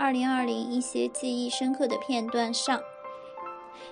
二零二零一些记忆深刻的片段上。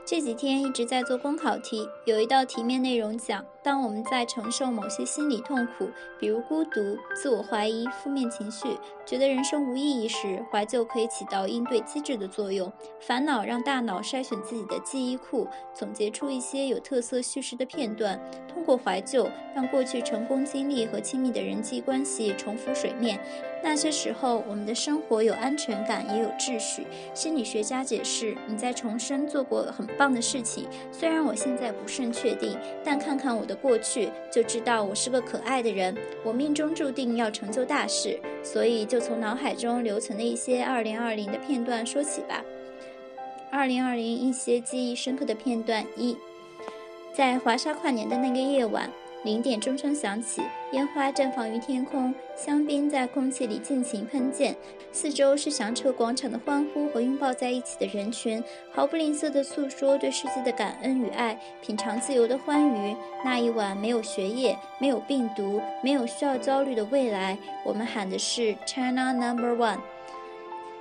这几天一直在做公考题，有一道题面内容讲，当我们在承受某些心理痛苦，比如孤独、自我怀疑、负面情绪，觉得人生无意义时，怀旧可以起到应对机制的作用。烦恼让大脑筛选自己的记忆库，总结出一些有特色叙事的片段，通过怀旧，让过去成功经历和亲密的人际关系重浮水面。那些时候，我们的生活有安全感，也有秩序。心理学家解释，你在重生做过很棒的事情。虽然我现在不甚确定，但看看我的过去，就知道我是个可爱的人。我命中注定要成就大事，所以就从脑海中留存的一些2020的片段说起吧。2020一些记忆深刻的片段：一，在华沙跨年的那个夜晚。零点钟声响起，烟花绽放于天空，香槟在空气里尽情喷溅，四周是响彻广场的欢呼和拥抱在一起的人群，毫不吝啬地诉说对世界的感恩与爱，品尝自由的欢愉。那一晚没有学业，没有病毒，没有需要焦虑的未来，我们喊的是 China Number One。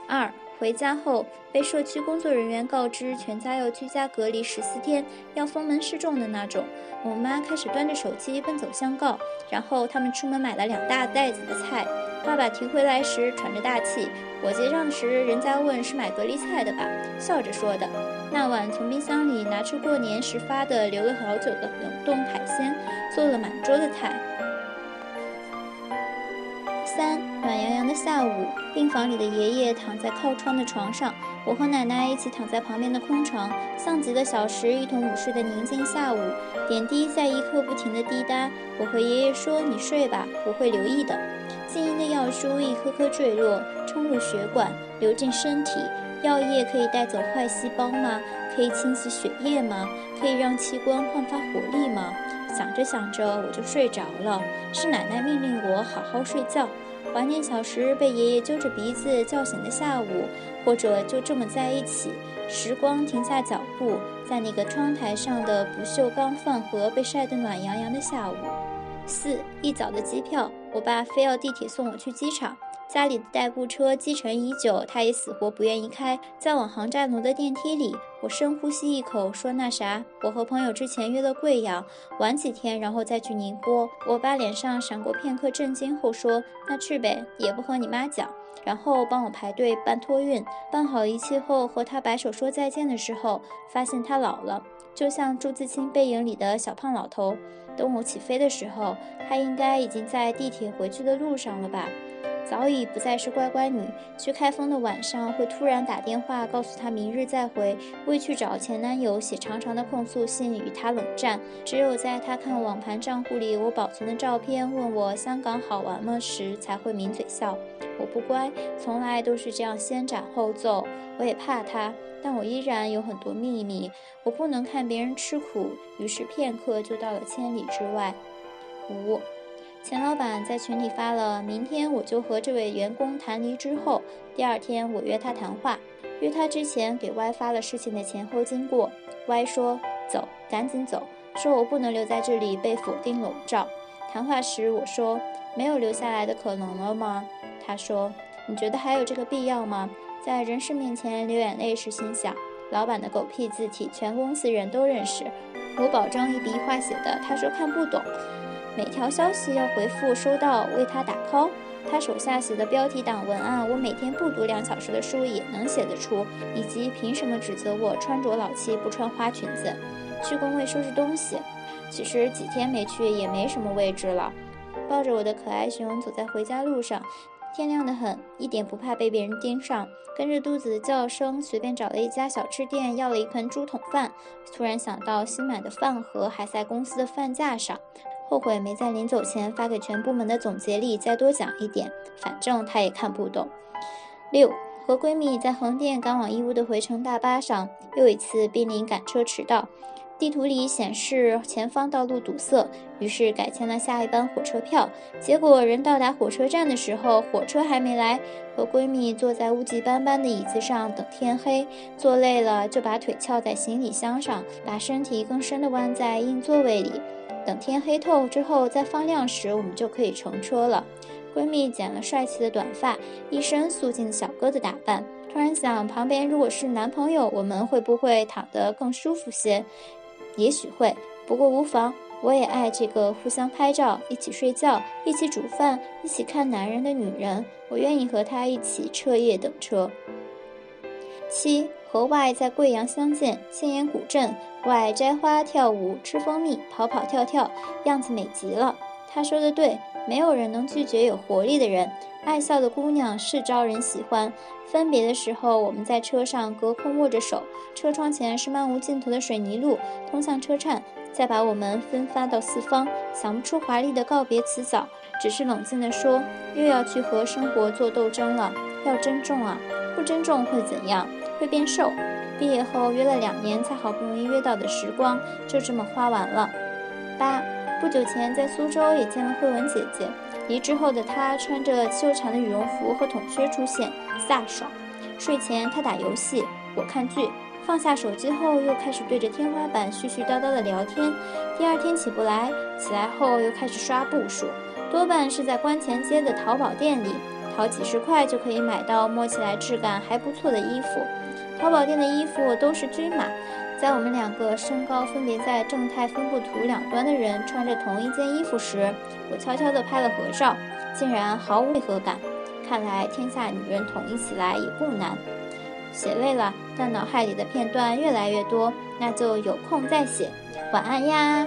二。回家后，被社区工作人员告知全家要居家隔离十四天，要封门示众的那种。我妈开始端着手机奔走相告，然后他们出门买了两大袋子的菜。爸爸提回来时喘着大气，我结账时人家问是买隔离菜的吧，笑着说的。那晚从冰箱里拿出过年时发的留了好久的冷冻海鲜，做了满桌的菜。三暖洋洋的下午，病房里的爷爷躺在靠窗的床上，我和奶奶一起躺在旁边的空床，像极了小时一同午睡的宁静下午。点滴在一刻不停的滴答，我和爷爷说：“你睡吧，我会留意的。”静音的药珠一颗颗坠落，冲入血管，流进身体。药液可以带走坏细胞吗？可以清洗血液吗？可以让器官焕发活力吗？想着想着，我就睡着了。是奶奶命令我好好睡觉。怀念小时被爷爷揪着鼻子叫醒的下午，或者就这么在一起。时光停下脚步，在那个窗台上的不锈钢饭盒被晒得暖洋洋的下午。四一早的机票，我爸非要地铁送我去机场。家里的代步车积尘已久，他也死活不愿意开。在往航站楼的电梯里，我深呼吸一口，说：“那啥，我和朋友之前约了贵阳，晚几天然后再去宁波。”我爸脸上闪过片刻震惊后说：“那去呗，也不和你妈讲。”然后帮我排队办托运。办好一切后，和他摆手说再见的时候，发现他老了，就像朱自清背影里的小胖老头。等我起飞的时候，他应该已经在地铁回去的路上了吧。早已不再是乖乖女，去开封的晚上会突然打电话告诉她明日再回，为去找前男友写长长的控诉信与他冷战。只有在她看网盘账户里我保存的照片，问我香港好玩吗时，才会抿嘴笑。我不乖，从来都是这样先斩后奏。我也怕他，但我依然有很多秘密，我不能看别人吃苦。于是片刻就到了千里之外。五。钱老板在群里发了，明天我就和这位员工谈离职后，第二天我约他谈话。约他之前给 Y 发了事情的前后经过。Y 说：“走，赶紧走。”说我不能留在这里被否定笼罩。谈话时我说：“没有留下来的可能了吗？”他说：“你觉得还有这个必要吗？”在人事面前流眼泪时，心想：老板的狗屁字体全公司人都认识，我保证一笔一画写的。他说看不懂。每条消息要回复收到，为他打 call。他手下写的标题党文案，我每天不读两小时的书也能写得出。以及凭什么指责我穿着老气不穿花裙子？去工位收拾东西。其实几天没去也没什么位置了。抱着我的可爱熊走在回家路上，天亮得很，一点不怕被别人盯上。跟着肚子的叫声，随便找了一家小吃店，要了一盆猪桶饭。突然想到新买的饭盒还在公司的饭架上。后悔没在临走前发给全部门的总结里再多讲一点，反正他也看不懂。六和闺蜜在横店赶往义乌的回程大巴上，又一次濒临赶车迟到。地图里显示前方道路堵塞，于是改签了下一班火车票。结果人到达火车站的时候，火车还没来。和闺蜜坐在污迹斑斑的椅子上等天黑，坐累了就把腿翘在行李箱上，把身体更深的弯在硬座位里。等天黑透之后，再放亮时，我们就可以乘车了。闺蜜剪了帅气的短发，一身素净小哥的打扮。突然想，旁边如果是男朋友，我们会不会躺得更舒服些？也许会，不过无妨。我也爱这个互相拍照、一起睡觉、一起煮饭、一起看男人的女人。我愿意和她一起彻夜等车。七和外在贵阳相见，千岩古镇，Y 摘花、跳舞、吃蜂蜜、跑跑跳跳，样子美极了。他说的对，没有人能拒绝有活力的人。爱笑的姑娘是招人喜欢。分别的时候，我们在车上隔空握着手，车窗前是漫无尽头的水泥路，通向车站，再把我们分发到四方。想不出华丽的告别辞藻，只是冷静地说：又要去和生活做斗争了。要珍重啊，不珍重会怎样？会变瘦。毕业后约了两年才好不容易约到的时光，就这么花完了。八。不久前在苏州也见了慧文姐姐，离职后的她穿着修长的羽绒服和筒靴出现，飒爽。睡前她打游戏，我看剧，放下手机后又开始对着天花板絮絮叨叨的聊天。第二天起不来，起来后又开始刷步数，多半是在关前街的淘宝店里，淘几十块就可以买到摸起来质感还不错的衣服。淘宝店的衣服都是均码。在我们两个身高分别在正态分布图两端的人穿着同一件衣服时，我悄悄地拍了合照，竟然毫无违和感。看来天下女人统一起来也不难。写累了，但脑海里的片段越来越多，那就有空再写。晚安呀。